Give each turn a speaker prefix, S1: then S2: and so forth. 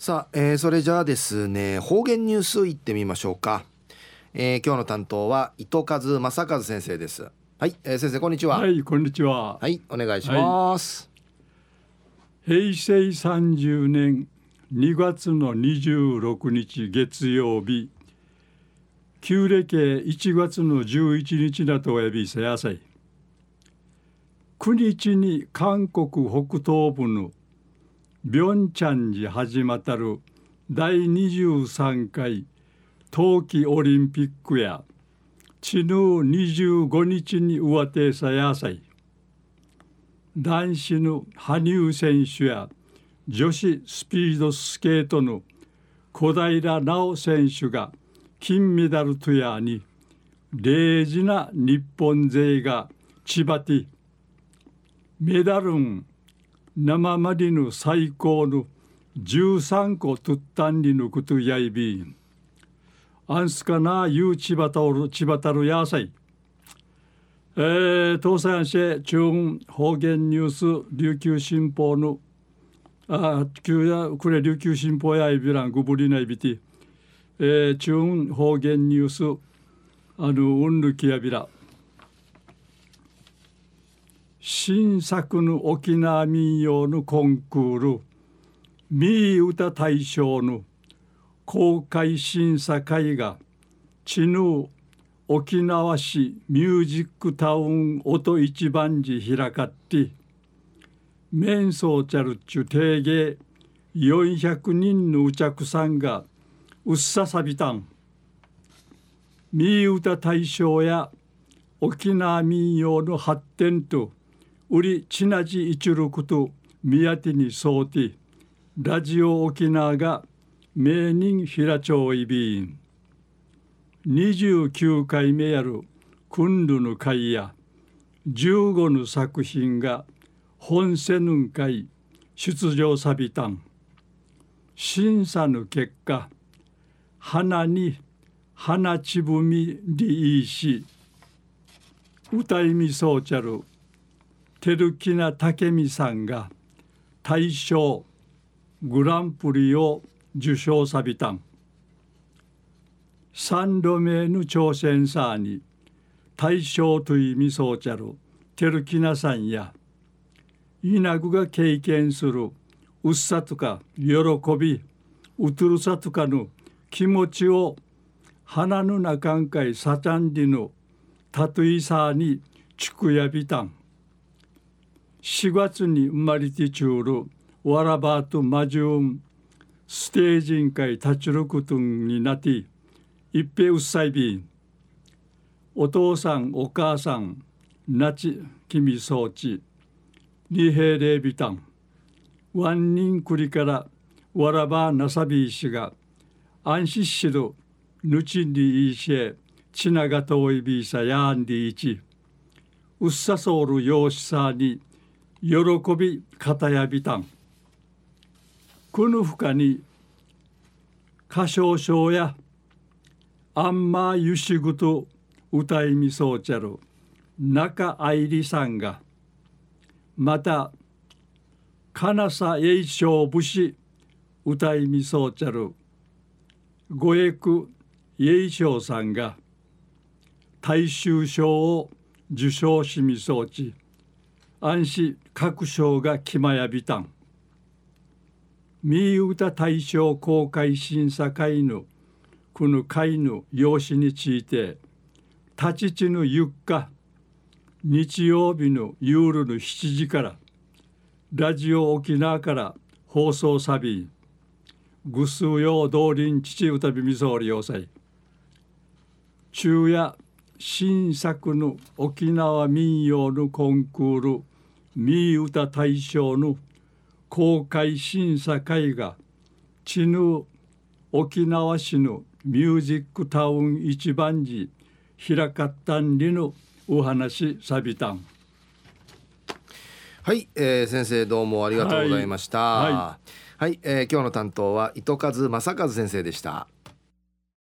S1: さあ、えー、それじゃあですね方言ニュースいってみましょうか、えー、今日の担当は糸数正和先生です。はい、えー、先生こんにちは。
S2: はいこんにちは。
S1: はいお願いします、
S2: はい、平成30年2月の26日月曜日旧暦1月の11日だとお呼びせやさい。9日に韓国北東部のビョンチャンジ始まったる第23回冬季オリンピックやちぬ25日に上手さやさい。男子の羽生選手や女子スピードスケートの小平奈緒選手が金メダルとやに礼事な日本勢が千葉ティ。メダルン生まりの最高の13個とったんりのことやいびん。アンスかなゆうちばたるちばたるやさい。えー、東西安市中方言ニュース琉球新報のあ旧やこれ琉球新報やいびらんぐぶりないびて、えー、中方言ニュースあのうんぬきやびら新作の沖縄民謡のコンクール「ミー歌大賞」の公開審査会が知ぬ沖縄市ミュージックタウン音一番時開かってメンソーチャルチュ定芸400人のお客さんがうっささびたん。ミー歌大賞や沖縄民謡の発展とウリチナジイ売りちなじミ六ティニソーティラジオ沖縄が名人平町いびん29回目やるクンルの会や15の作品が本セヌン会出場サビタン審査の結果花に花ちぶみりいし歌いみそうちゃる照木名武美さんが大賞グランプリを受賞さびたん。三度目の挑戦さに大賞というみそうちゃる照木名さんや稲具が経験するうっさとか喜びうとるさとかの気持ちを花の中んかいさちゃんりのたといさにちくやびたん。4月に生まれてちゅうるわらばとまじゅんステージン会立ちることになって一平うっさいびん。お父さんお母さんなち君装置二平礼ビタンワンニンクリからわらばなさびいしが安心しろぬちんりいしえちながといびさやんりいち。うっさそうるようしさに喜び方やびたん。この深に歌唱症やあんまゆしぐと歌いみそうちゃる中愛理さんがまた金さ栄翔武士歌いみそうちゃる五役栄翔さんが大衆賞を受賞しみそうち。安心各省が決まやびたん。ミー歌大賞公開審査会のこの会の用紙について立ち地のゆっか日曜日の夜の7時からラジオ沖縄から放送サビぐすうよう通りん父歌びみそうり要塞昼夜新作の沖縄民謡のコンクールミー歌大賞の公開審査会が知ぬ沖縄市のミュージックタウン一番時開かったんりのお話さびたん。
S1: はい、えー、先生どうもありがとうございました。はい、はい。はい、えー、今日の担当は糸数正和先生でした